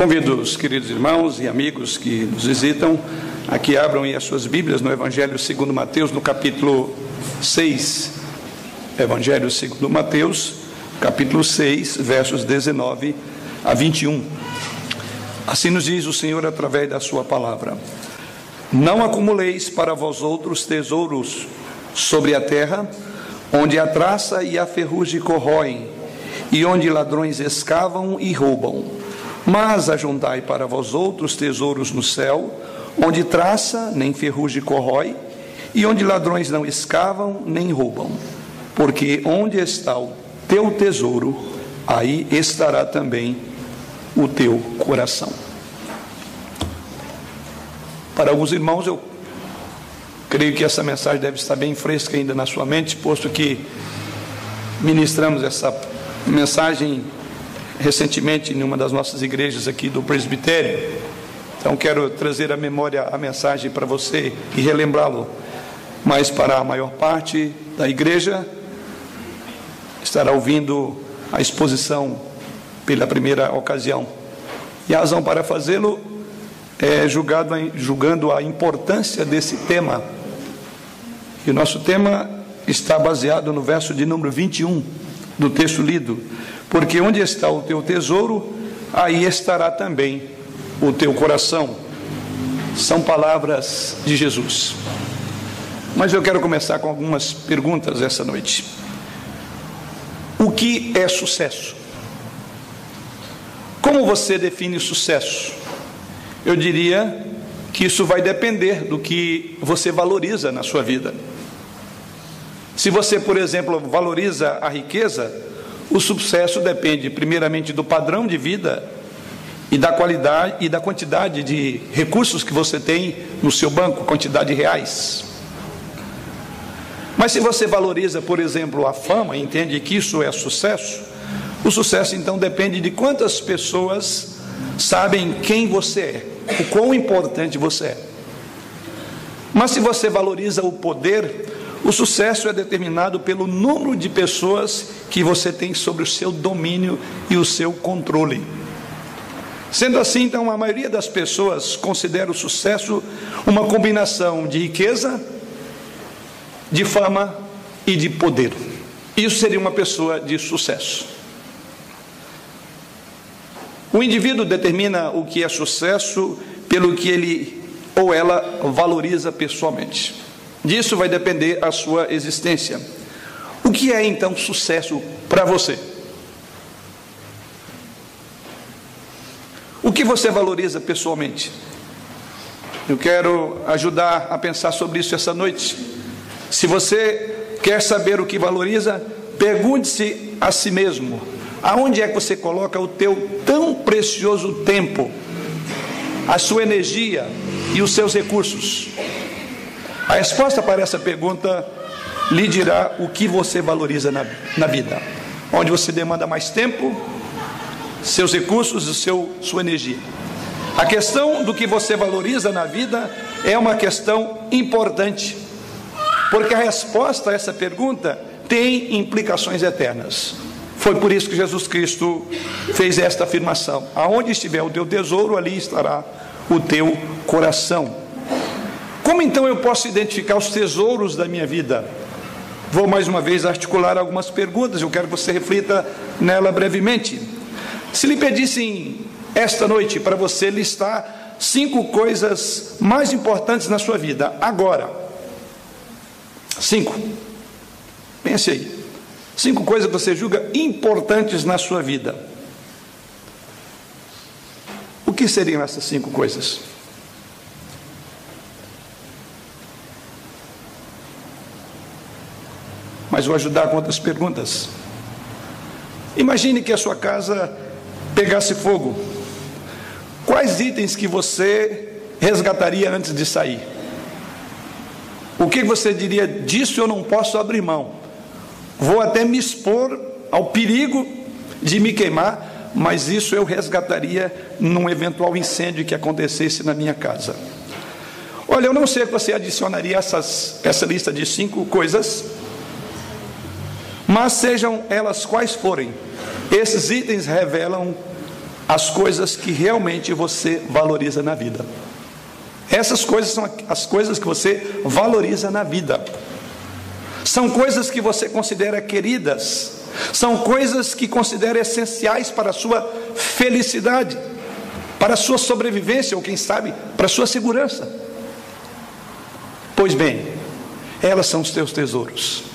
Convido os queridos irmãos e amigos que nos visitam a que abram as suas Bíblias no Evangelho segundo Mateus, no capítulo 6. Evangelho segundo Mateus, capítulo 6, versos 19 a 21. Assim nos diz o Senhor através da sua palavra: Não acumuleis para vós outros tesouros sobre a terra, onde a traça e a ferrugem corroem, e onde ladrões escavam e roubam mas ajuntai para vós outros tesouros no céu, onde traça nem ferrugem corrói, e onde ladrões não escavam nem roubam. Porque onde está o teu tesouro, aí estará também o teu coração. Para alguns irmãos, eu creio que essa mensagem deve estar bem fresca ainda na sua mente, posto que ministramos essa mensagem recentemente em uma das nossas igrejas aqui do presbitério. Então quero trazer à memória a mensagem para você e relembrá-lo. Mas para a maior parte da igreja estará ouvindo a exposição pela primeira ocasião. E a razão para fazê-lo é julgado, julgando a importância desse tema. E o nosso tema está baseado no verso de número 21 do texto lido porque onde está o teu tesouro, aí estará também o teu coração. São palavras de Jesus. Mas eu quero começar com algumas perguntas essa noite. O que é sucesso? Como você define sucesso? Eu diria que isso vai depender do que você valoriza na sua vida. Se você, por exemplo, valoriza a riqueza, o sucesso depende primeiramente do padrão de vida e da qualidade e da quantidade de recursos que você tem no seu banco, quantidade de reais. Mas se você valoriza, por exemplo, a fama e entende que isso é sucesso, o sucesso então depende de quantas pessoas sabem quem você é, o quão importante você é. Mas se você valoriza o poder, o sucesso é determinado pelo número de pessoas que você tem sobre o seu domínio e o seu controle. Sendo assim, então, a maioria das pessoas considera o sucesso uma combinação de riqueza, de fama e de poder. Isso seria uma pessoa de sucesso. O indivíduo determina o que é sucesso pelo que ele ou ela valoriza pessoalmente. Disso vai depender a sua existência. O que é então sucesso para você? O que você valoriza pessoalmente? Eu quero ajudar a pensar sobre isso essa noite. Se você quer saber o que valoriza, pergunte-se a si mesmo: aonde é que você coloca o teu tão precioso tempo, a sua energia e os seus recursos? A resposta para essa pergunta lhe dirá o que você valoriza na, na vida, onde você demanda mais tempo, seus recursos e seu, sua energia. A questão do que você valoriza na vida é uma questão importante, porque a resposta a essa pergunta tem implicações eternas. Foi por isso que Jesus Cristo fez esta afirmação: aonde estiver o teu tesouro, ali estará o teu coração. Como então eu posso identificar os tesouros da minha vida? Vou mais uma vez articular algumas perguntas, eu quero que você reflita nela brevemente. Se lhe pedissem esta noite para você listar cinco coisas mais importantes na sua vida, agora. Cinco. Pense aí. Cinco coisas que você julga importantes na sua vida. O que seriam essas cinco coisas? Mas vou ajudar com outras perguntas. Imagine que a sua casa pegasse fogo. Quais itens que você resgataria antes de sair? O que você diria disso eu não posso abrir mão? Vou até me expor ao perigo de me queimar, mas isso eu resgataria num eventual incêndio que acontecesse na minha casa. Olha, eu não sei que você adicionaria essas, essa lista de cinco coisas mas sejam elas quais forem, esses itens revelam as coisas que realmente você valoriza na vida. Essas coisas são as coisas que você valoriza na vida. São coisas que você considera queridas, são coisas que considera essenciais para a sua felicidade, para a sua sobrevivência, ou quem sabe, para a sua segurança. Pois bem, elas são os teus tesouros.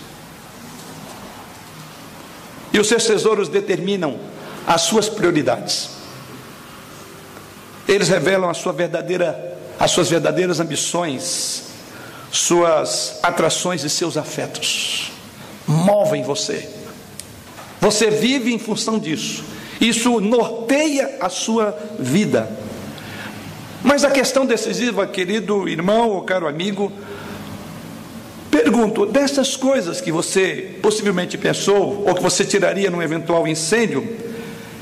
E os seus tesouros determinam as suas prioridades. Eles revelam a sua verdadeira, as suas verdadeiras ambições, suas atrações e seus afetos. Movem você. Você vive em função disso. Isso norteia a sua vida. Mas a questão decisiva, querido irmão ou caro amigo, pergunto: dessas coisas que você possivelmente pensou, ou que você tiraria num eventual incêndio,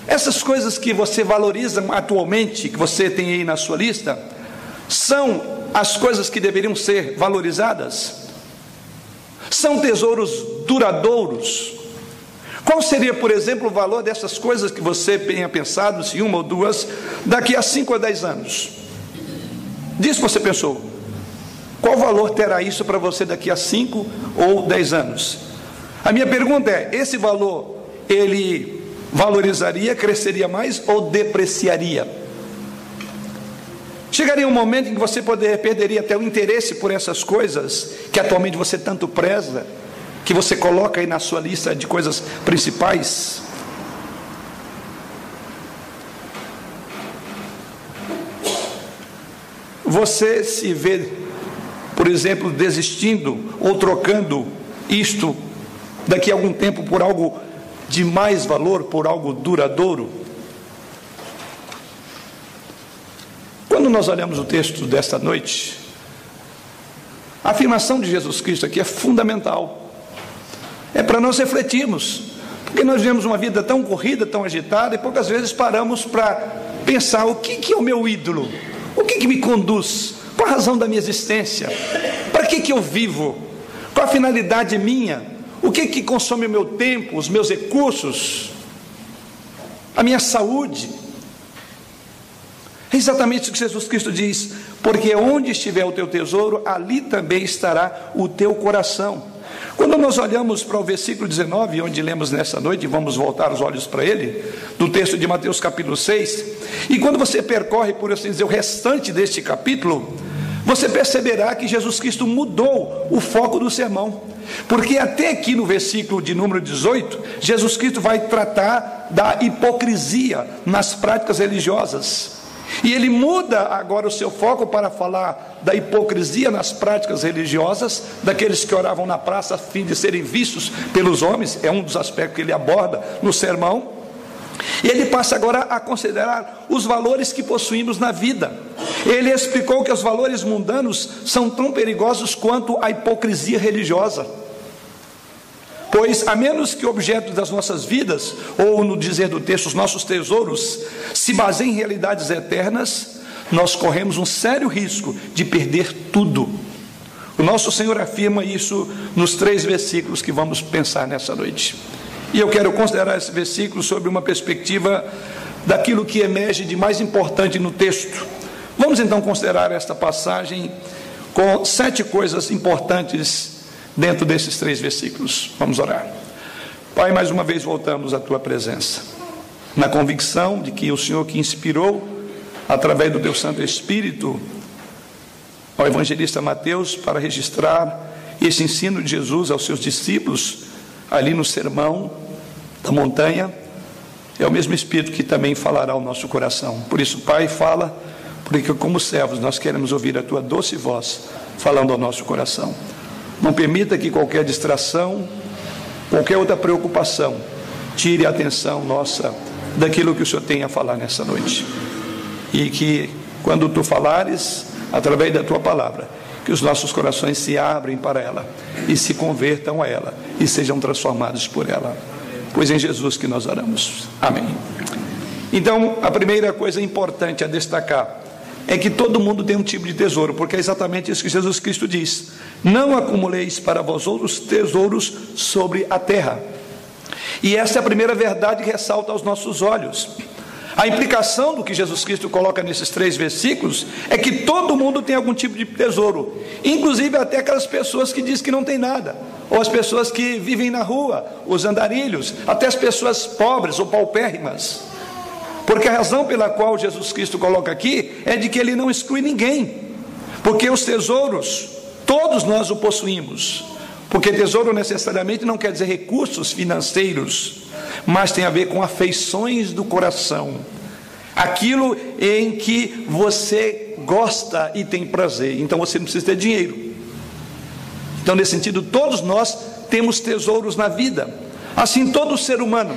essas coisas que você valoriza atualmente, que você tem aí na sua lista, são as coisas que deveriam ser valorizadas? São tesouros duradouros? Qual seria, por exemplo, o valor dessas coisas que você tenha pensado, se uma ou duas, daqui a 5 ou 10 anos? Disso você pensou. Qual valor terá isso para você daqui a 5 ou 10 anos? A minha pergunta é: esse valor, ele valorizaria, cresceria mais ou depreciaria? Chegaria um momento em que você poder, perderia até o interesse por essas coisas que atualmente você tanto preza, que você coloca aí na sua lista de coisas principais. Você se vê, por exemplo, desistindo ou trocando isto daqui a algum tempo por algo de mais valor por algo duradouro? Quando nós olhamos o texto desta noite, a afirmação de Jesus Cristo aqui é fundamental. É para nós refletirmos, porque nós vivemos uma vida tão corrida, tão agitada, e poucas vezes paramos para pensar: o que, que é o meu ídolo? O que, que me conduz? Qual a razão da minha existência? Para que, que eu vivo? Qual a finalidade minha? O que que consome o meu tempo, os meus recursos, a minha saúde? É exatamente o que Jesus Cristo diz: porque onde estiver o teu tesouro, ali também estará o teu coração. Quando nós olhamos para o versículo 19, onde lemos nessa noite, vamos voltar os olhos para ele, do texto de Mateus capítulo 6, e quando você percorre, por assim dizer, o restante deste capítulo, você perceberá que Jesus Cristo mudou o foco do sermão. Porque até aqui no versículo de número 18, Jesus Cristo vai tratar da hipocrisia nas práticas religiosas. E ele muda agora o seu foco para falar da hipocrisia nas práticas religiosas, daqueles que oravam na praça a fim de serem vistos pelos homens, é um dos aspectos que ele aborda no sermão. E ele passa agora a considerar os valores que possuímos na vida. Ele explicou que os valores mundanos são tão perigosos quanto a hipocrisia religiosa. Pois, a menos que o objeto das nossas vidas, ou no dizer do texto, os nossos tesouros, se baseiem em realidades eternas, nós corremos um sério risco de perder tudo. O nosso Senhor afirma isso nos três versículos que vamos pensar nessa noite. E eu quero considerar esse versículo sob uma perspectiva daquilo que emerge de mais importante no texto. Vamos então considerar esta passagem com sete coisas importantes dentro desses três versículos. Vamos orar. Pai, mais uma vez voltamos à tua presença, na convicção de que o Senhor que inspirou, através do teu Santo Espírito, ao evangelista Mateus para registrar esse ensino de Jesus aos seus discípulos, ali no sermão da montanha, é o mesmo Espírito que também falará ao nosso coração. Por isso, Pai, fala, porque como servos nós queremos ouvir a tua doce voz falando ao nosso coração. Não permita que qualquer distração, qualquer outra preocupação, tire a atenção nossa daquilo que o Senhor tem a falar nessa noite. E que quando tu falares, através da tua palavra, que os nossos corações se abrem para ela e se convertam a ela e sejam transformados por ela. Pois em Jesus que nós oramos. Amém. Então, a primeira coisa importante a destacar é que todo mundo tem um tipo de tesouro, porque é exatamente isso que Jesus Cristo diz: Não acumuleis para vós outros tesouros sobre a terra. E essa é a primeira verdade que ressalta aos nossos olhos. A implicação do que Jesus Cristo coloca nesses três versículos é que todo mundo tem algum tipo de tesouro, inclusive até aquelas pessoas que dizem que não tem nada, ou as pessoas que vivem na rua, os andarilhos, até as pessoas pobres ou paupérrimas. Porque a razão pela qual Jesus Cristo coloca aqui é de que ele não exclui ninguém, porque os tesouros, todos nós o possuímos. Porque tesouro necessariamente não quer dizer recursos financeiros, mas tem a ver com afeições do coração. Aquilo em que você gosta e tem prazer. Então você não precisa ter dinheiro. Então, nesse sentido, todos nós temos tesouros na vida. Assim, todo ser humano,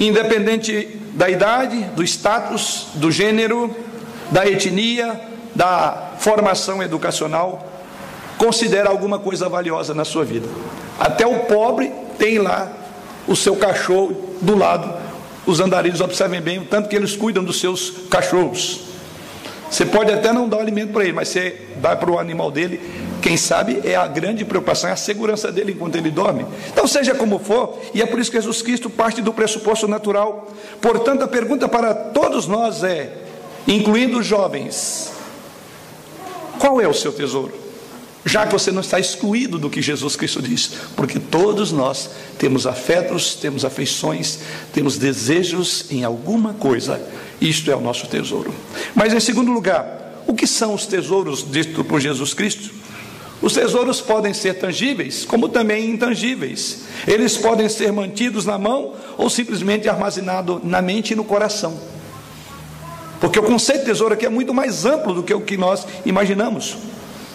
independente da idade, do status, do gênero, da etnia, da formação educacional, considera alguma coisa valiosa na sua vida. Até o pobre tem lá o seu cachorro do lado. Os andarilhos observem bem o tanto que eles cuidam dos seus cachorros. Você pode até não dar alimento para ele, mas você dá para o animal dele. Quem sabe é a grande preocupação, é a segurança dele enquanto ele dorme. Então, seja como for, e é por isso que Jesus Cristo parte do pressuposto natural. Portanto, a pergunta para todos nós é, incluindo os jovens: qual é o seu tesouro? já que você não está excluído do que Jesus Cristo diz, porque todos nós temos afetos, temos afeições, temos desejos em alguma coisa, isto é o nosso tesouro. Mas em segundo lugar, o que são os tesouros ditos por Jesus Cristo? Os tesouros podem ser tangíveis, como também intangíveis. Eles podem ser mantidos na mão ou simplesmente armazenados na mente e no coração. Porque o conceito de tesouro aqui é muito mais amplo do que o que nós imaginamos.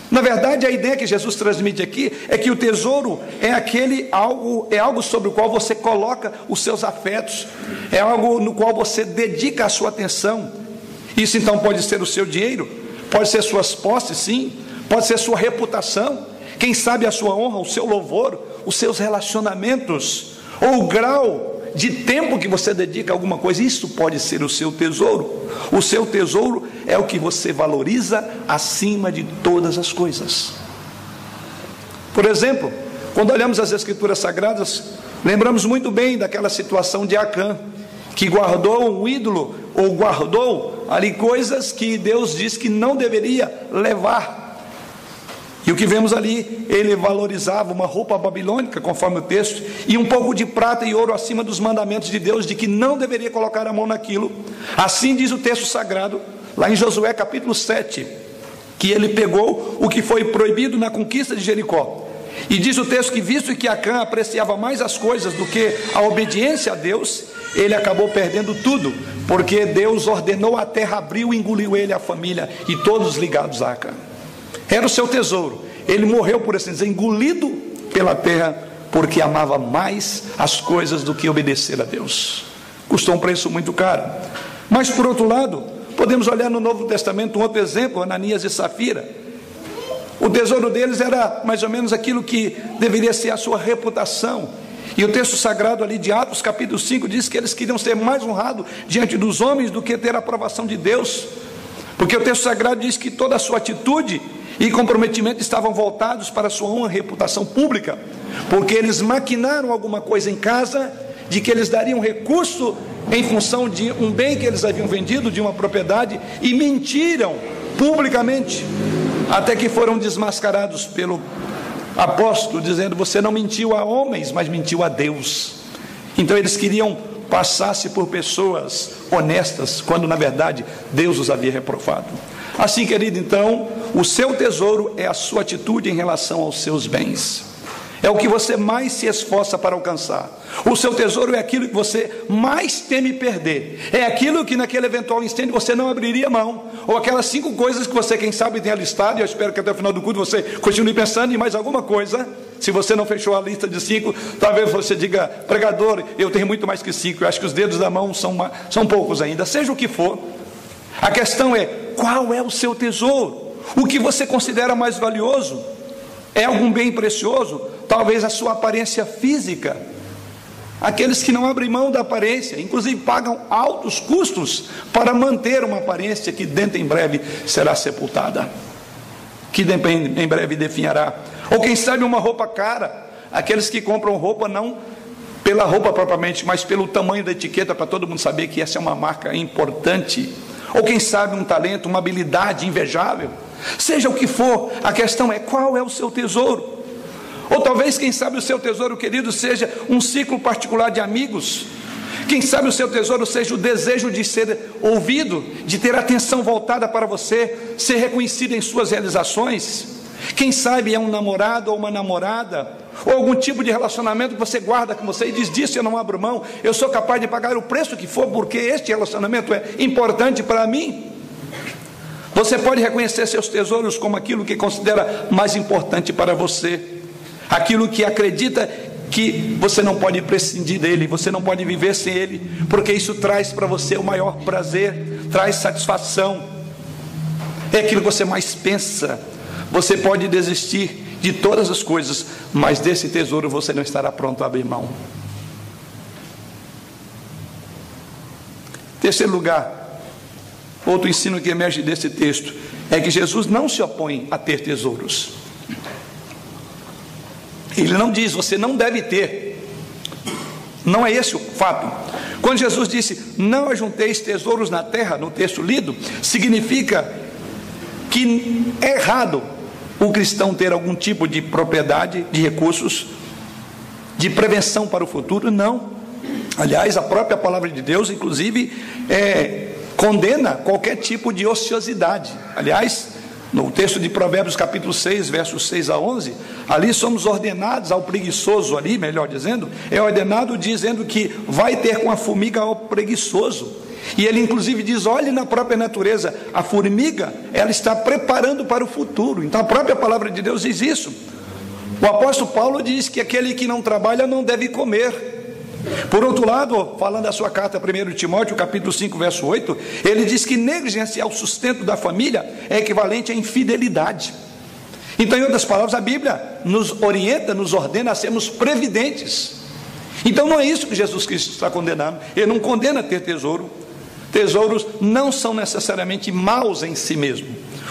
Na verdade, a ideia que Jesus transmite aqui é que o tesouro é aquele algo, é algo sobre o qual você coloca os seus afetos, é algo no qual você dedica a sua atenção. Isso então pode ser o seu dinheiro, pode ser suas posses, sim, pode ser sua reputação, quem sabe a sua honra, o seu louvor, os seus relacionamentos, ou o grau de tempo que você dedica a alguma coisa, isso pode ser o seu tesouro. O seu tesouro é o que você valoriza acima de todas as coisas. Por exemplo, quando olhamos as Escrituras Sagradas, lembramos muito bem daquela situação de Acã, que guardou um ídolo, ou guardou ali coisas que Deus disse que não deveria levar e o que vemos ali, ele valorizava uma roupa babilônica, conforme o texto, e um pouco de prata e ouro acima dos mandamentos de Deus, de que não deveria colocar a mão naquilo. Assim diz o texto sagrado, lá em Josué capítulo 7, que ele pegou o que foi proibido na conquista de Jericó. E diz o texto que, visto que Acã apreciava mais as coisas do que a obediência a Deus, ele acabou perdendo tudo, porque Deus ordenou a terra abriu e engoliu ele, a família e todos ligados a Acã. Era o seu tesouro. Ele morreu, por assim dizer, engolido pela terra, porque amava mais as coisas do que obedecer a Deus. Custou um preço muito caro. Mas, por outro lado, podemos olhar no Novo Testamento um outro exemplo, Ananias e Safira. O tesouro deles era mais ou menos aquilo que deveria ser a sua reputação. E o texto sagrado ali de Atos, capítulo 5, diz que eles queriam ser mais honrados diante dos homens do que ter a aprovação de Deus. Porque o texto sagrado diz que toda a sua atitude e comprometimento estavam voltados para sua honra e reputação pública, porque eles maquinaram alguma coisa em casa de que eles dariam recurso em função de um bem que eles haviam vendido, de uma propriedade, e mentiram publicamente, até que foram desmascarados pelo apóstolo, dizendo: Você não mentiu a homens, mas mentiu a Deus. Então eles queriam passar-se por pessoas honestas, quando na verdade Deus os havia reprovado. Assim, querido, então, o seu tesouro é a sua atitude em relação aos seus bens. É o que você mais se esforça para alcançar. O seu tesouro é aquilo que você mais teme perder. É aquilo que naquele eventual incêndio você não abriria mão. Ou aquelas cinco coisas que você, quem sabe, tem listado. E eu espero que até o final do culto você continue pensando em mais alguma coisa. Se você não fechou a lista de cinco, talvez você diga, pregador, eu tenho muito mais que cinco. Eu acho que os dedos da mão são, são poucos ainda. Seja o que for. A questão é: qual é o seu tesouro? O que você considera mais valioso? É algum bem precioso? Talvez a sua aparência física. Aqueles que não abrem mão da aparência, inclusive pagam altos custos para manter uma aparência que dentro em breve será sepultada, que em breve definhará. Ou quem sabe uma roupa cara, aqueles que compram roupa não pela roupa propriamente, mas pelo tamanho da etiqueta, para todo mundo saber que essa é uma marca importante. Ou quem sabe um talento, uma habilidade invejável. Seja o que for, a questão é qual é o seu tesouro. Ou talvez, quem sabe, o seu tesouro, querido, seja um ciclo particular de amigos. Quem sabe o seu tesouro seja o desejo de ser ouvido, de ter atenção voltada para você, ser reconhecido em suas realizações. Quem sabe é um namorado ou uma namorada, ou algum tipo de relacionamento que você guarda com você e diz: Disso eu não abro mão, eu sou capaz de pagar o preço que for, porque este relacionamento é importante para mim. Você pode reconhecer seus tesouros como aquilo que considera mais importante para você, aquilo que acredita que você não pode prescindir dele, você não pode viver sem ele, porque isso traz para você o maior prazer, traz satisfação, é aquilo que você mais pensa. Você pode desistir de todas as coisas, mas desse tesouro você não estará pronto a abrir mão. Terceiro lugar, outro ensino que emerge desse texto é que Jesus não se opõe a ter tesouros. Ele não diz, você não deve ter. Não é esse o fato. Quando Jesus disse, não ajunteis tesouros na terra, no texto lido, significa que é errado o cristão ter algum tipo de propriedade, de recursos, de prevenção para o futuro? Não. Aliás, a própria palavra de Deus, inclusive, é, condena qualquer tipo de ociosidade. Aliás, no texto de Provérbios, capítulo 6, versos 6 a 11, ali somos ordenados ao preguiçoso, ali, melhor dizendo, é ordenado dizendo que vai ter com a formiga ao preguiçoso. E ele inclusive diz: olhe na própria natureza, a formiga, ela está preparando para o futuro. Então a própria palavra de Deus diz isso. O apóstolo Paulo diz que aquele que não trabalha não deve comer. Por outro lado, falando da sua carta 1 Timóteo, capítulo 5, verso 8, ele diz que negligenciar o sustento da família é equivalente à infidelidade. Então, em outras palavras, a Bíblia nos orienta, nos ordena a sermos previdentes. Então, não é isso que Jesus Cristo está condenando. Ele não condena ter tesouro, Tesouros não são necessariamente maus em si mesmo.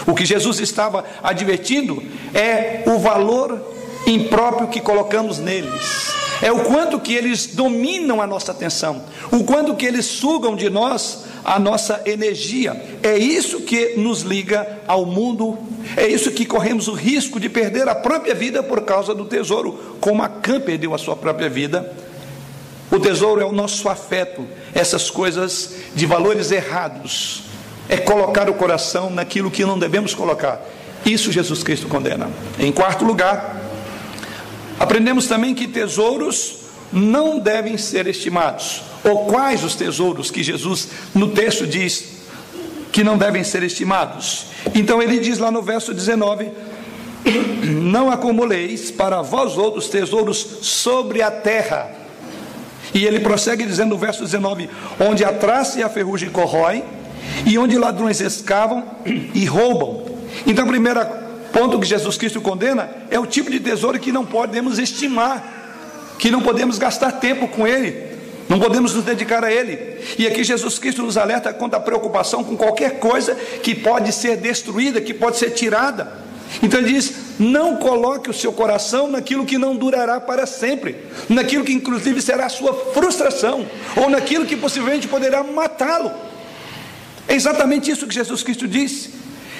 O que Jesus estava advertindo é o valor impróprio que colocamos neles. É o quanto que eles dominam a nossa atenção, o quanto que eles sugam de nós a nossa energia. É isso que nos liga ao mundo, é isso que corremos o risco de perder a própria vida por causa do tesouro, como a Cã perdeu a sua própria vida o tesouro é o nosso afeto, essas coisas de valores errados. É colocar o coração naquilo que não devemos colocar. Isso Jesus Cristo condena. Em quarto lugar, aprendemos também que tesouros não devem ser estimados. Ou quais os tesouros que Jesus no texto diz que não devem ser estimados? Então ele diz lá no verso 19: Não acumuleis para vós outros tesouros sobre a terra e ele prossegue dizendo no verso 19: Onde a traça e a ferrugem corroem, e onde ladrões escavam e roubam. Então, o primeiro ponto que Jesus Cristo condena é o tipo de tesouro que não podemos estimar, que não podemos gastar tempo com ele, não podemos nos dedicar a ele. E aqui Jesus Cristo nos alerta contra a preocupação com qualquer coisa que pode ser destruída, que pode ser tirada. Então ele diz: não coloque o seu coração naquilo que não durará para sempre, naquilo que inclusive será a sua frustração, ou naquilo que possivelmente poderá matá-lo. É exatamente isso que Jesus Cristo disse.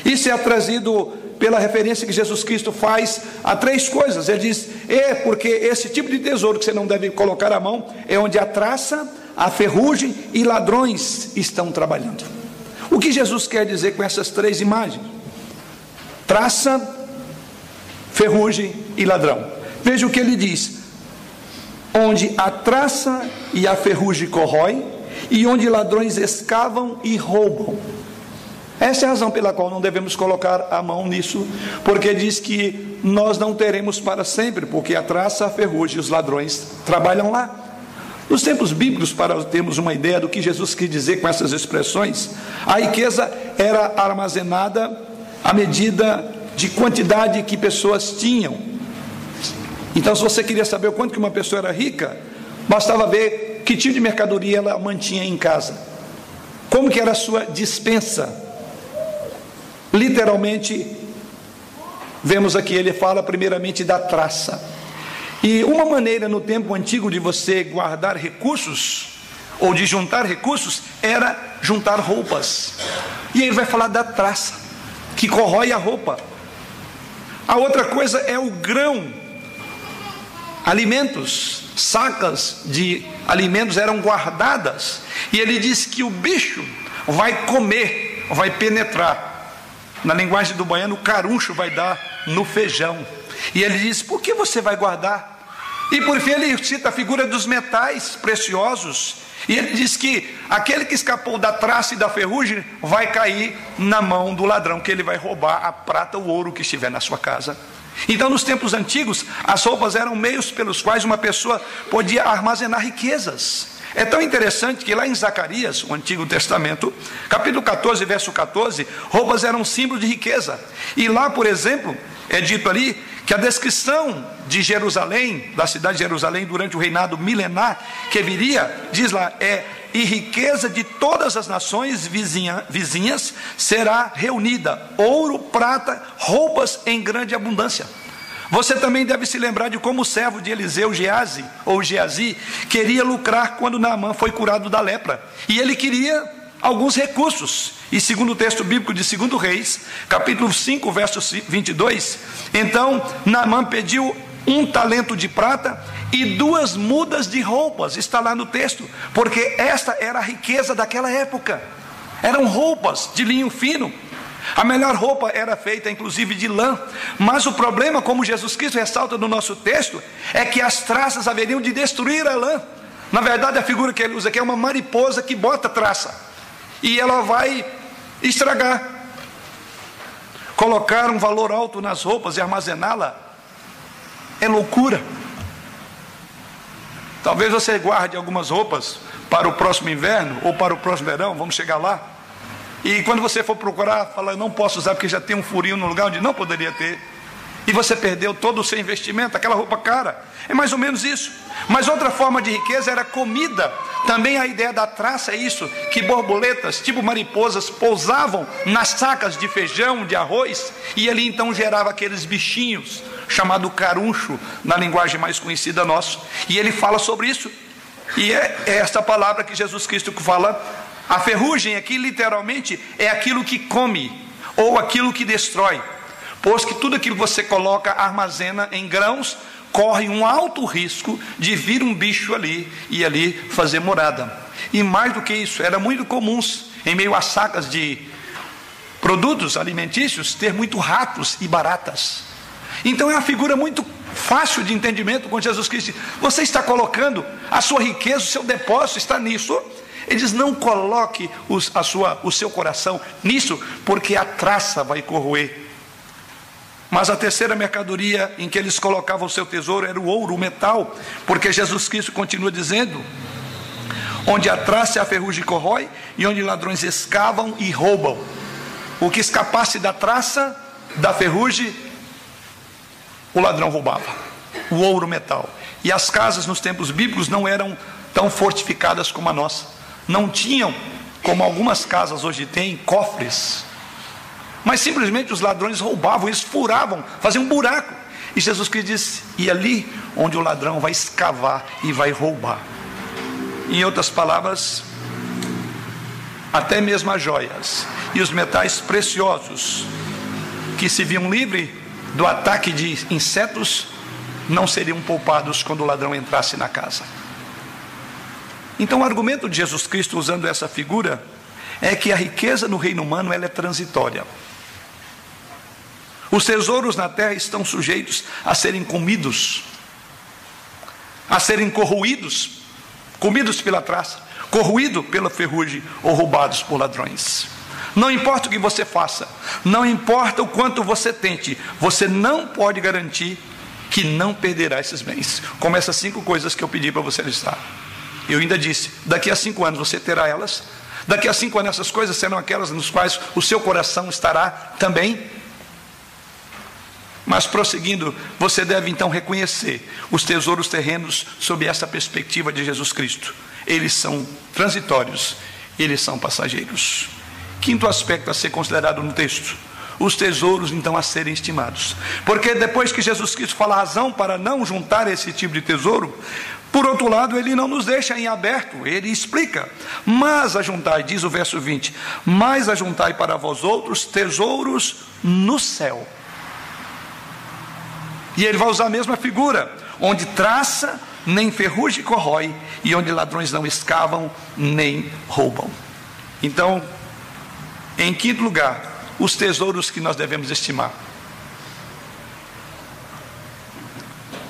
Isso é trazido pela referência que Jesus Cristo faz a três coisas. Ele diz: é porque esse tipo de tesouro que você não deve colocar a mão é onde a traça, a ferrugem e ladrões estão trabalhando. O que Jesus quer dizer com essas três imagens? Traça, ferrugem e ladrão. Veja o que ele diz: onde a traça e a ferrugem corroem, e onde ladrões escavam e roubam. Essa é a razão pela qual não devemos colocar a mão nisso, porque diz que nós não teremos para sempre, porque a traça, a ferrugem e os ladrões trabalham lá. Nos tempos bíblicos, para termos uma ideia do que Jesus quis dizer com essas expressões, a riqueza era armazenada à medida de quantidade que pessoas tinham. Então, se você queria saber o quanto que uma pessoa era rica, bastava ver que tipo de mercadoria ela mantinha em casa. Como que era a sua dispensa? Literalmente, vemos aqui, ele fala primeiramente da traça. E uma maneira no tempo antigo de você guardar recursos, ou de juntar recursos, era juntar roupas. E ele vai falar da traça, que corrói a roupa. A outra coisa é o grão. Alimentos, sacas de alimentos eram guardadas. E ele diz que o bicho vai comer, vai penetrar. Na linguagem do baiano, o caruncho vai dar no feijão. E ele diz: Por que você vai guardar? E por fim ele cita a figura dos metais preciosos. E ele diz que aquele que escapou da traça e da ferrugem vai cair na mão do ladrão, que ele vai roubar a prata ou ouro que estiver na sua casa. Então, nos tempos antigos, as roupas eram meios pelos quais uma pessoa podia armazenar riquezas. É tão interessante que lá em Zacarias, o Antigo Testamento, capítulo 14, verso 14, roupas eram símbolo de riqueza. E lá, por exemplo, é dito ali que a descrição de Jerusalém, da cidade de Jerusalém, durante o reinado milenar que viria, diz lá, é e riqueza de todas as nações vizinha, vizinhas será reunida: ouro, prata, roupas em grande abundância. Você também deve se lembrar de como o servo de Eliseu, Geazi, ou Geazi, queria lucrar quando Naamã foi curado da lepra. E ele queria alguns recursos. E segundo o texto bíblico de 2 Reis, capítulo 5, verso 22, então Naamã pediu um talento de prata e duas mudas de roupas, está lá no texto, porque esta era a riqueza daquela época. Eram roupas de linho fino, a melhor roupa era feita inclusive de lã, mas o problema, como Jesus Cristo ressalta no nosso texto, é que as traças haveriam de destruir a lã. Na verdade, a figura que ele usa aqui é uma mariposa que bota traça e ela vai estragar. Colocar um valor alto nas roupas e armazená-la é loucura. Talvez você guarde algumas roupas para o próximo inverno ou para o próximo verão, vamos chegar lá. E quando você for procurar, fala, não posso usar porque já tem um furinho no lugar onde não poderia ter. E você perdeu todo o seu investimento, aquela roupa cara. É mais ou menos isso. Mas outra forma de riqueza era comida. Também a ideia da traça é isso: que borboletas, tipo mariposas, pousavam nas sacas de feijão, de arroz, e ali então gerava aqueles bichinhos, chamado caruncho, na linguagem mais conhecida nossa. E ele fala sobre isso. E é, é esta palavra que Jesus Cristo fala a ferrugem aqui literalmente é aquilo que come ou aquilo que destrói, pois que tudo aquilo que você coloca, armazena em grãos, corre um alto risco de vir um bicho ali e ali fazer morada. E mais do que isso, era muito comum em meio a sacas de produtos alimentícios ter muito ratos e baratas. Então é uma figura muito fácil de entendimento com Jesus Cristo. Você está colocando a sua riqueza, o seu depósito está nisso ele diz: não coloque os, a sua, o seu coração nisso, porque a traça vai corroer. Mas a terceira mercadoria em que eles colocavam o seu tesouro era o ouro, o metal, porque Jesus Cristo continua dizendo: onde a traça e a ferrugem corrói, e onde ladrões escavam e roubam. O que escapasse da traça, da ferrugem, o ladrão roubava. O ouro, o metal. E as casas nos tempos bíblicos não eram tão fortificadas como a nossa não tinham, como algumas casas hoje têm, cofres. Mas simplesmente os ladrões roubavam, eles furavam, faziam um buraco. E Jesus Cristo disse: e ali onde o ladrão vai escavar e vai roubar. Em outras palavras, até mesmo as joias e os metais preciosos que se viam livres do ataque de insetos não seriam poupados quando o ladrão entrasse na casa. Então, o argumento de Jesus Cristo usando essa figura é que a riqueza no reino humano ela é transitória. Os tesouros na terra estão sujeitos a serem comidos, a serem corroídos, comidos pela traça, corroídos pela ferrugem ou roubados por ladrões. Não importa o que você faça, não importa o quanto você tente, você não pode garantir que não perderá esses bens. Como essas cinco coisas que eu pedi para você listar. Eu ainda disse: daqui a cinco anos você terá elas. Daqui a cinco anos essas coisas serão aquelas nos quais o seu coração estará também. Mas prosseguindo, você deve então reconhecer os tesouros terrenos sob essa perspectiva de Jesus Cristo. Eles são transitórios, eles são passageiros. Quinto aspecto a ser considerado no texto: os tesouros então a serem estimados. Porque depois que Jesus Cristo fala a razão para não juntar esse tipo de tesouro, por outro lado, ele não nos deixa em aberto, ele explica. Mas ajuntai, diz o verso 20: Mas ajuntai para vós outros tesouros no céu. E ele vai usar a mesma figura, onde traça, nem ferrugem corrói, e onde ladrões não escavam, nem roubam. Então, em quinto lugar, os tesouros que nós devemos estimar.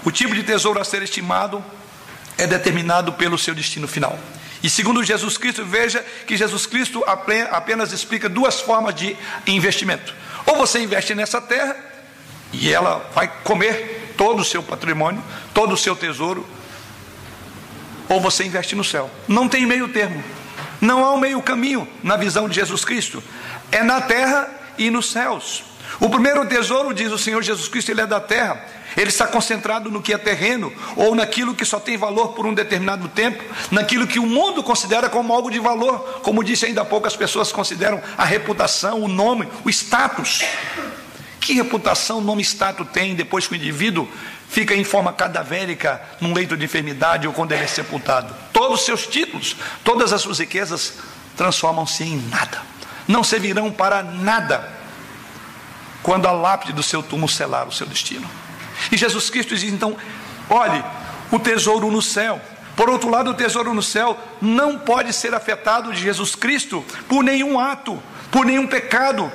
O tipo de tesouro a ser estimado é determinado pelo seu destino final. E segundo Jesus Cristo, veja que Jesus Cristo apenas explica duas formas de investimento. Ou você investe nessa terra, e ela vai comer todo o seu patrimônio, todo o seu tesouro, ou você investe no céu. Não tem meio termo. Não há um meio caminho na visão de Jesus Cristo. É na terra e nos céus. O primeiro tesouro, diz o Senhor Jesus Cristo, ele é da terra. Ele está concentrado no que é terreno, ou naquilo que só tem valor por um determinado tempo, naquilo que o mundo considera como algo de valor. Como disse ainda há pouco, as pessoas consideram a reputação, o nome, o status. Que reputação, nome e status tem depois que o indivíduo fica em forma cadavérica num leito de enfermidade ou quando ele é sepultado? Todos os seus títulos, todas as suas riquezas transformam-se em nada, não servirão para nada quando a lápide do seu túmulo selar o seu destino. E Jesus Cristo diz então: olhe, o tesouro no céu. Por outro lado, o tesouro no céu não pode ser afetado de Jesus Cristo por nenhum ato, por nenhum pecado,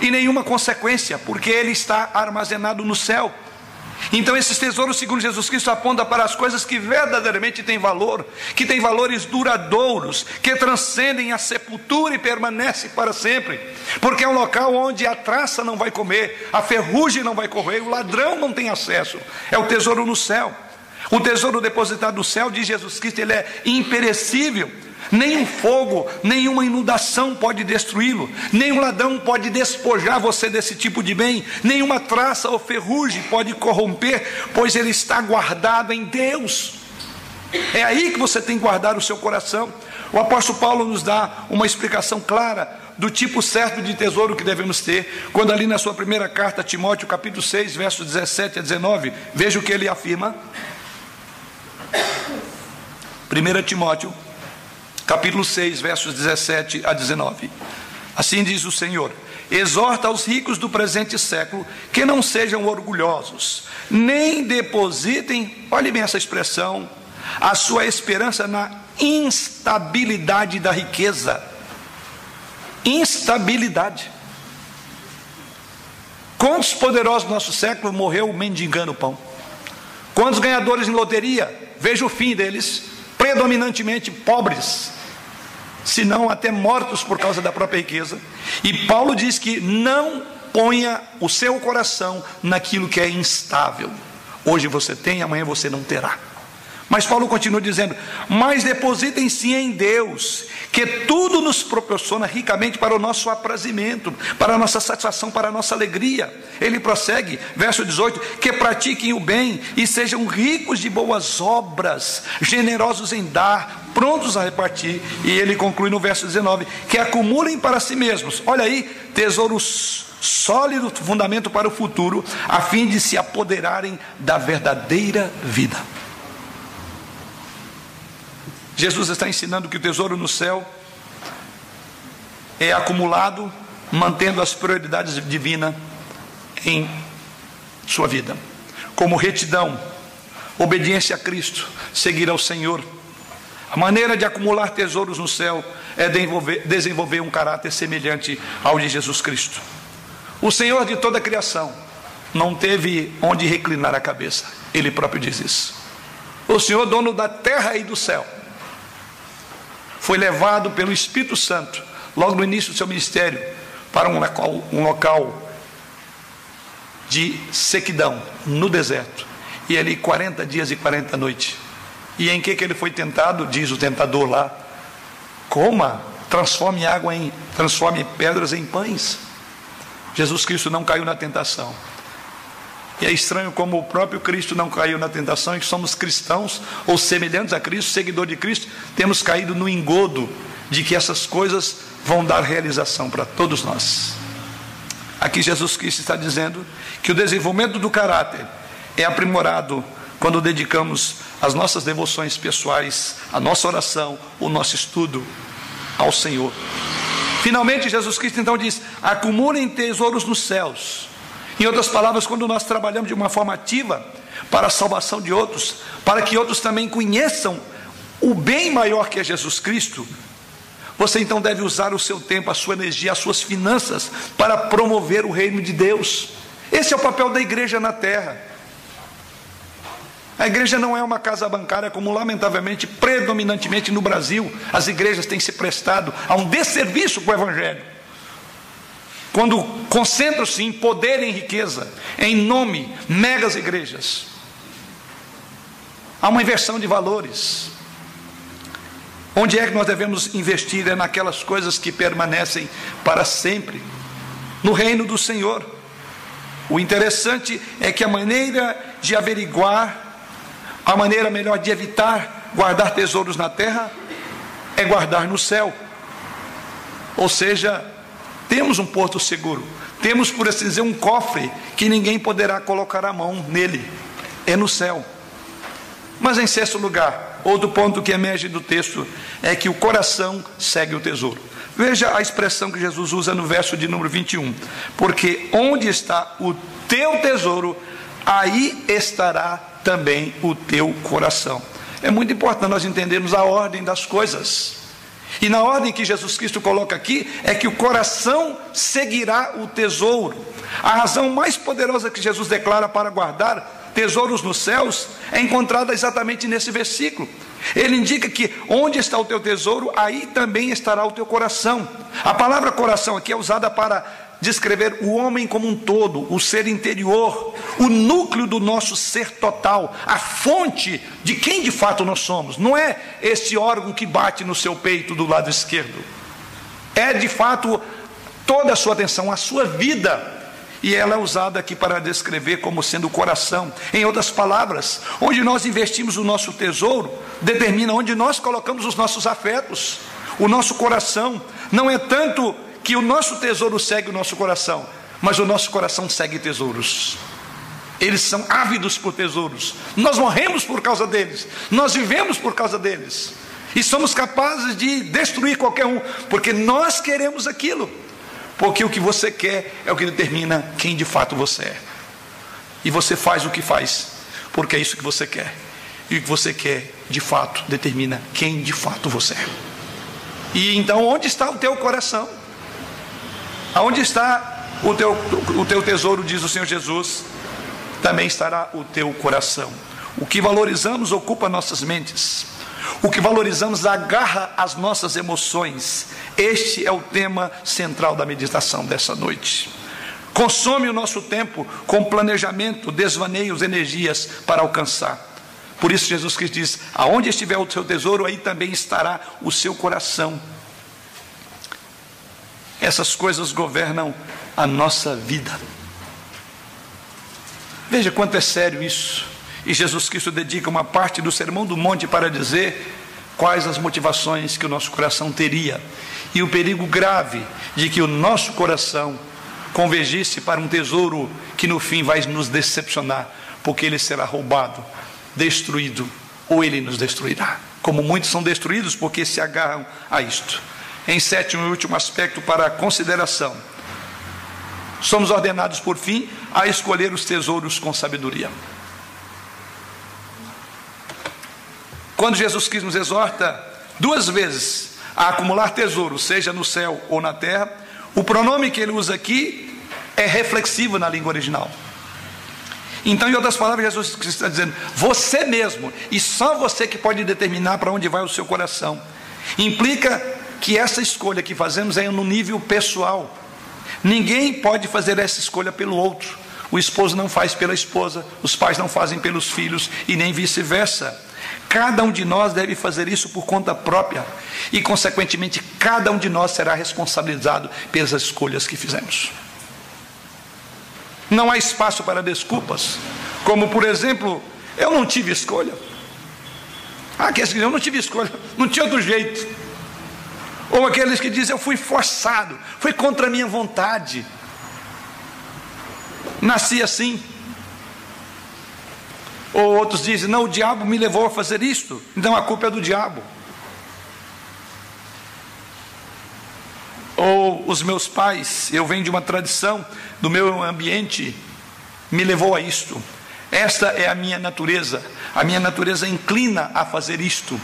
e nenhuma consequência, porque ele está armazenado no céu. Então, esses tesouros, segundo Jesus Cristo, apontam para as coisas que verdadeiramente têm valor, que têm valores duradouros, que transcendem a sepultura e permanecem para sempre, porque é um local onde a traça não vai comer, a ferrugem não vai correr, o ladrão não tem acesso. É o tesouro no céu. O tesouro depositado no céu, diz Jesus Cristo, ele é imperecível Nenhum fogo, nenhuma inundação pode destruí-lo, nenhum ladrão pode despojar você desse tipo de bem, nenhuma traça ou ferrugem pode corromper, pois ele está guardado em Deus. É aí que você tem que guardar o seu coração. O apóstolo Paulo nos dá uma explicação clara do tipo certo de tesouro que devemos ter, quando ali na sua primeira carta a Timóteo, capítulo 6, versos 17 a 19, veja o que ele afirma. 1 Timóteo capítulo 6, versos 17 a 19. Assim diz o Senhor: exorta aos ricos do presente século que não sejam orgulhosos, nem depositem, olhe bem essa expressão, a sua esperança na instabilidade da riqueza. Instabilidade. Quantos poderosos do nosso século morreu mendigando pão? Quantos ganhadores em loteria? Veja o fim deles, predominantemente pobres, se não até mortos por causa da própria riqueza. E Paulo diz que não ponha o seu coração naquilo que é instável. Hoje você tem, amanhã você não terá. Mas Paulo continua dizendo: Mas depositem sim em Deus, que tudo nos proporciona ricamente para o nosso aprazimento, para a nossa satisfação, para a nossa alegria. Ele prossegue, verso 18: Que pratiquem o bem e sejam ricos de boas obras, generosos em dar, prontos a repartir. E ele conclui no verso 19: Que acumulem para si mesmos, olha aí, tesouros sólido fundamento para o futuro, a fim de se apoderarem da verdadeira vida. Jesus está ensinando que o tesouro no céu é acumulado mantendo as prioridades divinas em sua vida, como retidão, obediência a Cristo, seguir ao Senhor. A maneira de acumular tesouros no céu é desenvolver, desenvolver um caráter semelhante ao de Jesus Cristo. O Senhor de toda a criação não teve onde reclinar a cabeça, Ele próprio diz isso. O Senhor, dono da terra e do céu, foi levado pelo Espírito Santo, logo no início do seu ministério, para um local, um local de sequidão, no deserto. E ali 40 dias e 40 noites. E em que, que ele foi tentado? Diz o tentador lá: coma, transforme água em, transforme pedras em pães. Jesus Cristo não caiu na tentação. E é estranho como o próprio Cristo não caiu na tentação e que somos cristãos ou semelhantes a Cristo, seguidor de Cristo, temos caído no engodo de que essas coisas vão dar realização para todos nós. Aqui Jesus Cristo está dizendo que o desenvolvimento do caráter é aprimorado quando dedicamos as nossas devoções pessoais, a nossa oração, o nosso estudo ao Senhor. Finalmente, Jesus Cristo então diz: acumulem tesouros nos céus. Em outras palavras, quando nós trabalhamos de uma forma ativa para a salvação de outros, para que outros também conheçam o bem maior que é Jesus Cristo, você então deve usar o seu tempo, a sua energia, as suas finanças para promover o reino de Deus. Esse é o papel da igreja na terra. A igreja não é uma casa bancária, como lamentavelmente, predominantemente no Brasil, as igrejas têm se prestado a um desserviço com o Evangelho. Quando concentram-se em poder e em riqueza, em nome, megas igrejas. Há uma inversão de valores. Onde é que nós devemos investir? É naquelas coisas que permanecem para sempre, no reino do Senhor. O interessante é que a maneira de averiguar, a maneira melhor de evitar guardar tesouros na terra, é guardar no céu. Ou seja, temos um porto seguro, temos, por assim dizer, um cofre que ninguém poderá colocar a mão nele, é no céu. Mas em sexto lugar, outro ponto que emerge do texto é que o coração segue o tesouro. Veja a expressão que Jesus usa no verso de número 21. Porque onde está o teu tesouro, aí estará também o teu coração. É muito importante nós entendermos a ordem das coisas. E na ordem que Jesus Cristo coloca aqui, é que o coração seguirá o tesouro. A razão mais poderosa que Jesus declara para guardar tesouros nos céus, é encontrada exatamente nesse versículo. Ele indica que onde está o teu tesouro, aí também estará o teu coração. A palavra coração aqui é usada para descrever o homem como um todo, o ser interior, o núcleo do nosso ser total, a fonte de quem de fato nós somos. Não é esse órgão que bate no seu peito do lado esquerdo. É de fato toda a sua atenção, a sua vida e ela é usada aqui para descrever como sendo o coração. Em outras palavras, onde nós investimos o nosso tesouro, determina onde nós colocamos os nossos afetos, o nosso coração. Não é tanto que o nosso tesouro segue o nosso coração, mas o nosso coração segue tesouros. Eles são ávidos por tesouros. Nós morremos por causa deles. Nós vivemos por causa deles. E somos capazes de destruir qualquer um, porque nós queremos aquilo. Porque o que você quer é o que determina quem de fato você é. E você faz o que faz, porque é isso que você quer. E o que você quer, de fato, determina quem de fato você é. E então, onde está o teu coração? Aonde está o teu, o teu tesouro, diz o Senhor Jesus, também estará o teu coração. O que valorizamos ocupa nossas mentes. O que valorizamos agarra as nossas emoções. Este é o tema central da meditação dessa noite. Consome o nosso tempo com planejamento, desvaneios, energias para alcançar. Por isso Jesus Cristo diz: aonde estiver o seu tesouro, aí também estará o seu coração. Essas coisas governam a nossa vida. Veja quanto é sério isso. E Jesus Cristo dedica uma parte do Sermão do Monte para dizer quais as motivações que o nosso coração teria e o perigo grave de que o nosso coração convergisse para um tesouro que no fim vai nos decepcionar, porque ele será roubado, destruído ou ele nos destruirá. Como muitos são destruídos porque se agarram a isto. Em sétimo e último aspecto para consideração, somos ordenados por fim a escolher os tesouros com sabedoria. Quando Jesus Cristo nos exorta duas vezes a acumular tesouro, seja no céu ou na terra, o pronome que ele usa aqui é reflexivo na língua original. Então, em outras palavras, Jesus está dizendo: você mesmo, e só você que pode determinar para onde vai o seu coração. Implica que essa escolha que fazemos é no nível pessoal. Ninguém pode fazer essa escolha pelo outro. O esposo não faz pela esposa, os pais não fazem pelos filhos e nem vice-versa. Cada um de nós deve fazer isso por conta própria e, consequentemente, cada um de nós será responsabilizado pelas escolhas que fizemos. Não há espaço para desculpas, como por exemplo, eu não tive escolha. Ah, aqueles que dizem, eu não tive escolha, não tinha outro jeito. Ou aqueles que dizem, eu fui forçado, foi contra a minha vontade. Nasci assim. Ou outros dizem: não, o diabo me levou a fazer isto, então a culpa é do diabo. Ou os meus pais, eu venho de uma tradição, do meu ambiente, me levou a isto. Esta é a minha natureza, a minha natureza inclina a fazer isto.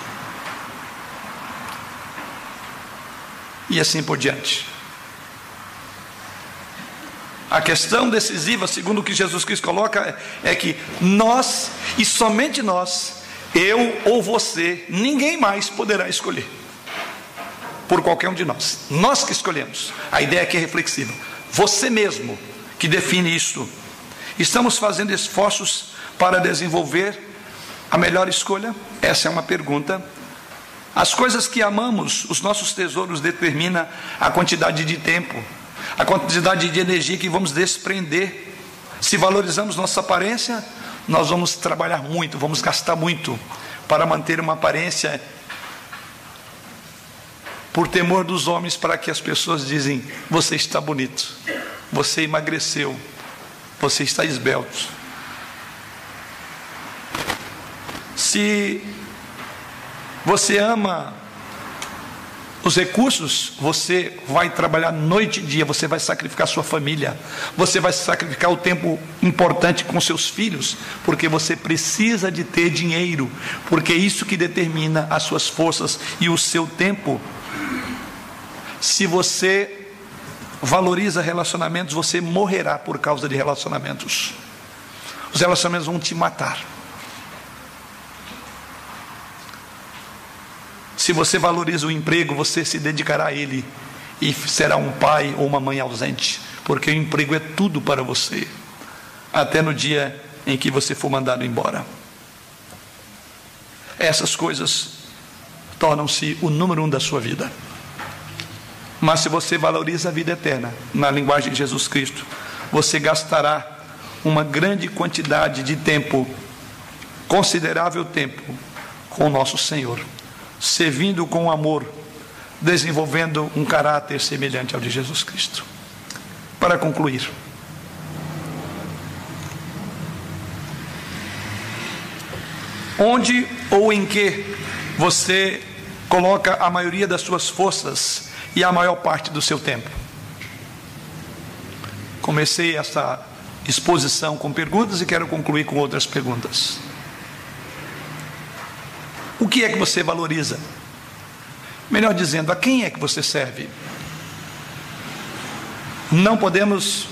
E assim por diante. A questão decisiva, segundo o que Jesus Cristo coloca, é que nós, e somente nós, eu ou você, ninguém mais poderá escolher. Por qualquer um de nós. Nós que escolhemos. A ideia aqui é reflexiva. Você mesmo que define isso. Estamos fazendo esforços para desenvolver a melhor escolha? Essa é uma pergunta. As coisas que amamos, os nossos tesouros, determina a quantidade de tempo, a quantidade de energia que vamos desprender. Se valorizamos nossa aparência, nós vamos trabalhar muito, vamos gastar muito para manter uma aparência por temor dos homens, para que as pessoas dizem: você está bonito, você emagreceu, você está esbelto. Se você ama os recursos, você vai trabalhar noite e dia, você vai sacrificar sua família, você vai sacrificar o tempo importante com seus filhos, porque você precisa de ter dinheiro, porque é isso que determina as suas forças e o seu tempo. Se você valoriza relacionamentos, você morrerá por causa de relacionamentos. Os relacionamentos vão te matar. Se você valoriza o emprego, você se dedicará a ele e será um pai ou uma mãe ausente, porque o emprego é tudo para você, até no dia em que você for mandado embora. Essas coisas tornam-se o número um da sua vida. Mas se você valoriza a vida eterna, na linguagem de Jesus Cristo, você gastará uma grande quantidade de tempo, considerável tempo, com o nosso Senhor servindo com amor, desenvolvendo um caráter semelhante ao de Jesus Cristo. Para concluir, onde ou em que você coloca a maioria das suas forças e a maior parte do seu tempo? Comecei essa exposição com perguntas e quero concluir com outras perguntas. O que é que você valoriza? Melhor dizendo, a quem é que você serve? Não podemos,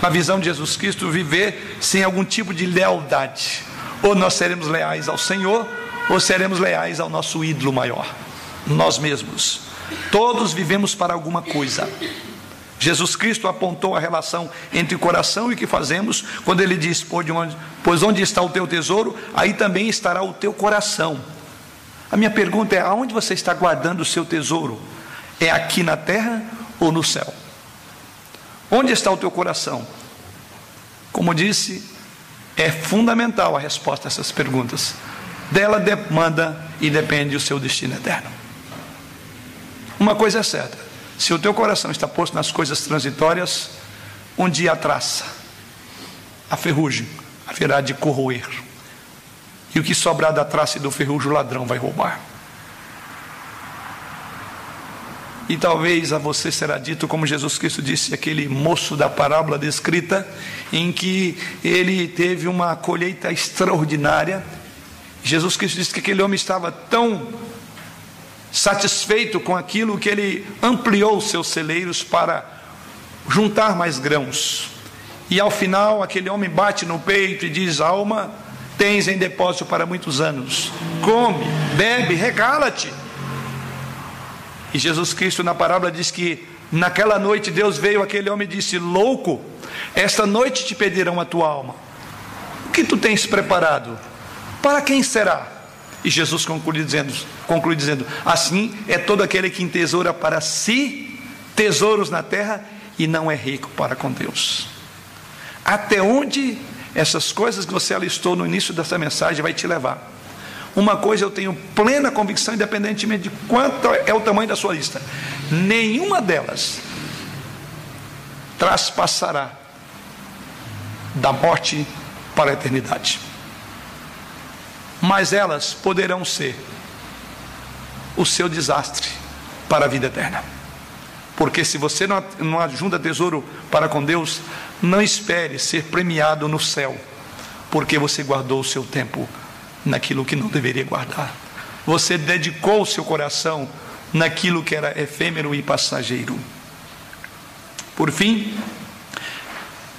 na visão de Jesus Cristo, viver sem algum tipo de lealdade. Ou nós seremos leais ao Senhor, ou seremos leais ao nosso ídolo maior, nós mesmos. Todos vivemos para alguma coisa. Jesus Cristo apontou a relação entre o coração e o que fazemos, quando ele diz: Pois onde está o teu tesouro, aí também estará o teu coração. A minha pergunta é: aonde você está guardando o seu tesouro? É aqui na terra ou no céu? Onde está o teu coração? Como disse, é fundamental a resposta a essas perguntas. Dela demanda e depende o seu destino eterno. Uma coisa é certa: se o teu coração está posto nas coisas transitórias, um dia a traça, a ferrugem haverá de corroer e o que sobrar da traça e do ferrugem o ladrão vai roubar. E talvez a você será dito, como Jesus Cristo disse, aquele moço da parábola descrita, em que ele teve uma colheita extraordinária. Jesus Cristo disse que aquele homem estava tão satisfeito com aquilo que ele ampliou seus celeiros para juntar mais grãos. E ao final, aquele homem bate no peito e diz: Alma, tens em depósito para muitos anos. Come, bebe, regala-te. E Jesus Cristo na parábola diz que naquela noite Deus veio aquele homem e disse: Louco, esta noite te pedirão a tua alma. O que tu tens preparado? Para quem será? E Jesus conclui dizendo, conclui dizendo: Assim é todo aquele que entesoura para si tesouros na terra e não é rico para com Deus. Até onde essas coisas que você alistou no início dessa mensagem vai te levar. Uma coisa eu tenho plena convicção, independentemente de quanto é o tamanho da sua lista: nenhuma delas traspassará da morte para a eternidade. Mas elas poderão ser o seu desastre para a vida eterna. Porque se você não, não ajunta tesouro para com Deus, não espere ser premiado no céu, porque você guardou o seu tempo naquilo que não deveria guardar. Você dedicou o seu coração naquilo que era efêmero e passageiro. Por fim,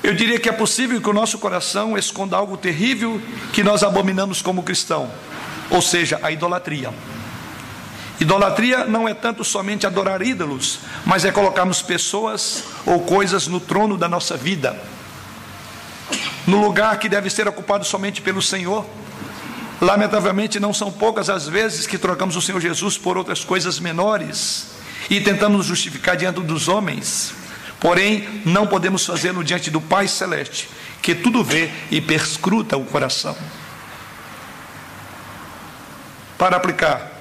eu diria que é possível que o nosso coração esconda algo terrível que nós abominamos como cristão, ou seja, a idolatria. Idolatria não é tanto somente adorar ídolos, mas é colocarmos pessoas ou coisas no trono da nossa vida, no lugar que deve ser ocupado somente pelo Senhor. Lamentavelmente, não são poucas as vezes que trocamos o Senhor Jesus por outras coisas menores e tentamos nos justificar diante dos homens. Porém, não podemos fazê-lo diante do Pai Celeste, que tudo vê e perscruta o coração. Para aplicar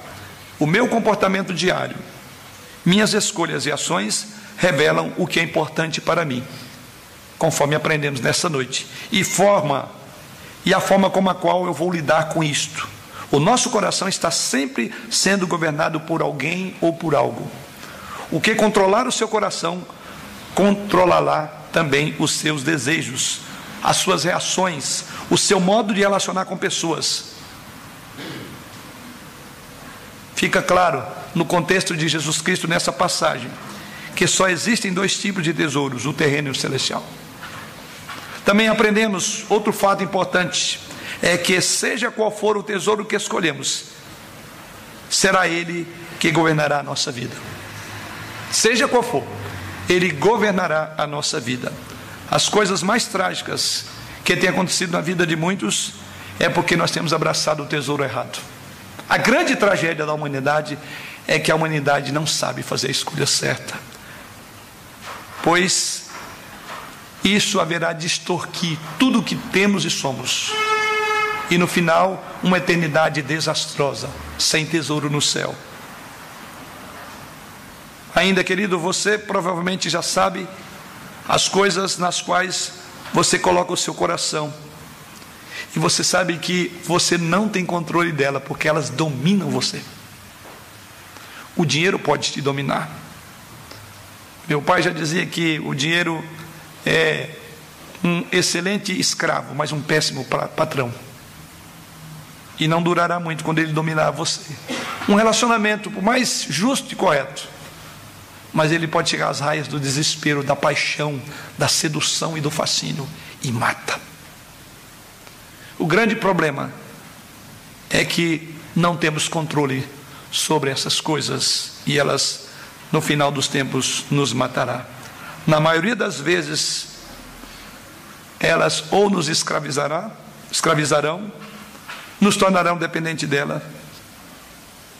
o meu comportamento diário, minhas escolhas e ações revelam o que é importante para mim, conforme aprendemos nessa noite, e forma e a forma como a qual eu vou lidar com isto. O nosso coração está sempre sendo governado por alguém ou por algo. O que controlar o seu coração controlará também os seus desejos, as suas reações, o seu modo de relacionar com pessoas. Fica claro no contexto de Jesus Cristo nessa passagem que só existem dois tipos de tesouros, o terreno e o celestial. Também aprendemos outro fato importante: é que, seja qual for o tesouro que escolhemos, será Ele que governará a nossa vida. Seja qual for, Ele governará a nossa vida. As coisas mais trágicas que têm acontecido na vida de muitos é porque nós temos abraçado o tesouro errado. A grande tragédia da humanidade é que a humanidade não sabe fazer a escolha certa. Pois isso haverá de extorquir tudo o que temos e somos. E no final, uma eternidade desastrosa, sem tesouro no céu. Ainda, querido, você provavelmente já sabe as coisas nas quais você coloca o seu coração. E você sabe que você não tem controle dela, porque elas dominam você. O dinheiro pode te dominar. Meu pai já dizia que o dinheiro é um excelente escravo, mas um péssimo patrão. E não durará muito quando ele dominar você. Um relacionamento, por mais justo e correto, mas ele pode chegar às raias do desespero, da paixão, da sedução e do fascínio e mata. O grande problema é que não temos controle sobre essas coisas e elas, no final dos tempos, nos matará na maioria das vezes, elas ou nos escravizarão, escravizarão, nos tornarão dependente dela,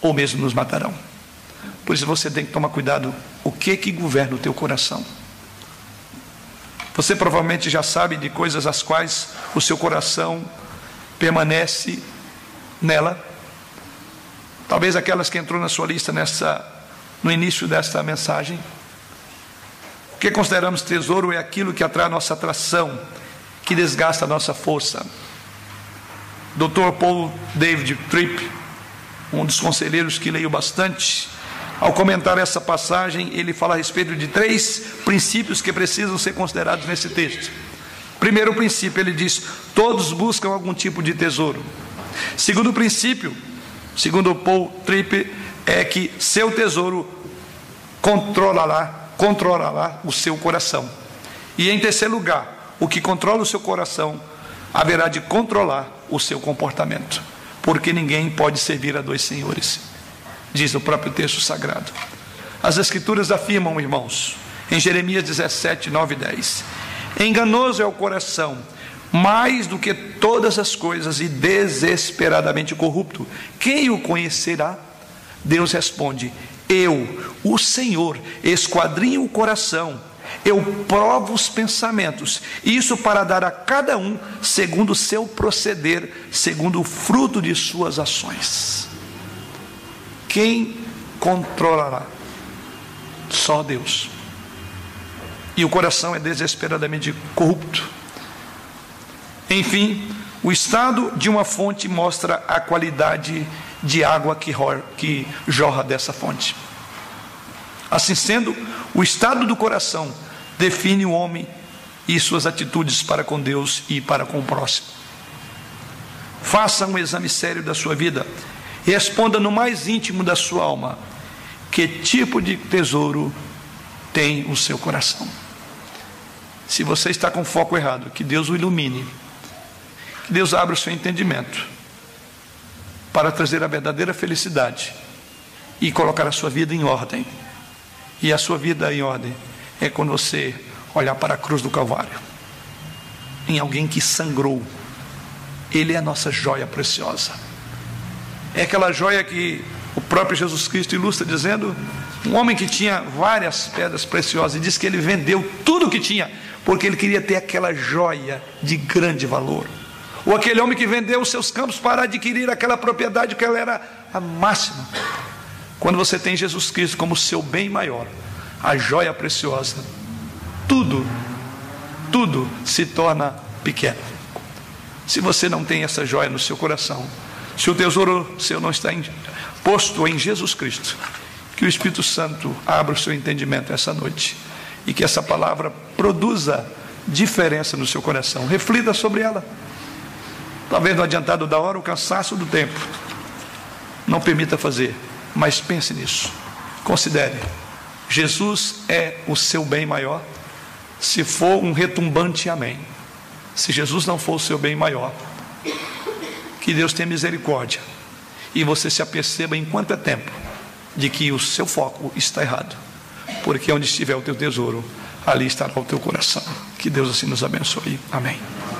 ou mesmo nos matarão. Por isso você tem que tomar cuidado o que que governa o teu coração. Você provavelmente já sabe de coisas as quais o seu coração permanece nela. Talvez aquelas que entrou na sua lista nessa no início desta mensagem. O que consideramos tesouro é aquilo que atrai a nossa atração, que desgasta a nossa força. Dr. Paul David Tripp, um dos conselheiros que leio bastante, ao comentar essa passagem, ele fala a respeito de três princípios que precisam ser considerados nesse texto. Primeiro princípio, ele diz: todos buscam algum tipo de tesouro. Segundo princípio, segundo Paul Tripp, é que seu tesouro controlará controlará o seu coração. E em terceiro lugar, o que controla o seu coração haverá de controlar o seu comportamento, porque ninguém pode servir a dois senhores, diz o próprio texto sagrado. As Escrituras afirmam, irmãos, em Jeremias 17, 9 e 10: Enganoso é o coração, mais do que todas as coisas, e desesperadamente corrupto. Quem o conhecerá? Deus responde: eu, o Senhor, esquadrinho o coração, eu provo os pensamentos, isso para dar a cada um segundo o seu proceder, segundo o fruto de suas ações. Quem controlará? Só Deus. E o coração é desesperadamente corrupto. Enfim, o estado de uma fonte mostra a qualidade de água que, jorra dessa fonte. Assim sendo, o estado do coração define o homem e suas atitudes para com Deus e para com o próximo. Faça um exame sério da sua vida responda no mais íntimo da sua alma: que tipo de tesouro tem o seu coração? Se você está com foco errado, que Deus o ilumine, que Deus abra o seu entendimento para trazer a verdadeira felicidade e colocar a sua vida em ordem. E a sua vida em ordem é quando você olhar para a cruz do Calvário, em alguém que sangrou. Ele é a nossa joia preciosa. É aquela joia que o próprio Jesus Cristo ilustra dizendo: um homem que tinha várias pedras preciosas e diz que ele vendeu tudo o que tinha, porque ele queria ter aquela joia de grande valor. Ou aquele homem que vendeu os seus campos para adquirir aquela propriedade que ela era a máxima. Quando você tem Jesus Cristo como seu bem maior, a joia preciosa, tudo, tudo se torna pequeno. Se você não tem essa joia no seu coração, se o tesouro seu não está posto em Jesus Cristo, que o Espírito Santo abra o seu entendimento essa noite e que essa palavra produza diferença no seu coração. Reflita sobre ela. Talvez no adiantado da hora, o cansaço do tempo não permita fazer, mas pense nisso. Considere: Jesus é o seu bem maior se for um retumbante amém. Se Jesus não for o seu bem maior, que Deus tenha misericórdia e você se aperceba enquanto é tempo de que o seu foco está errado, porque onde estiver o teu tesouro, ali estará o teu coração. Que Deus assim nos abençoe. Amém.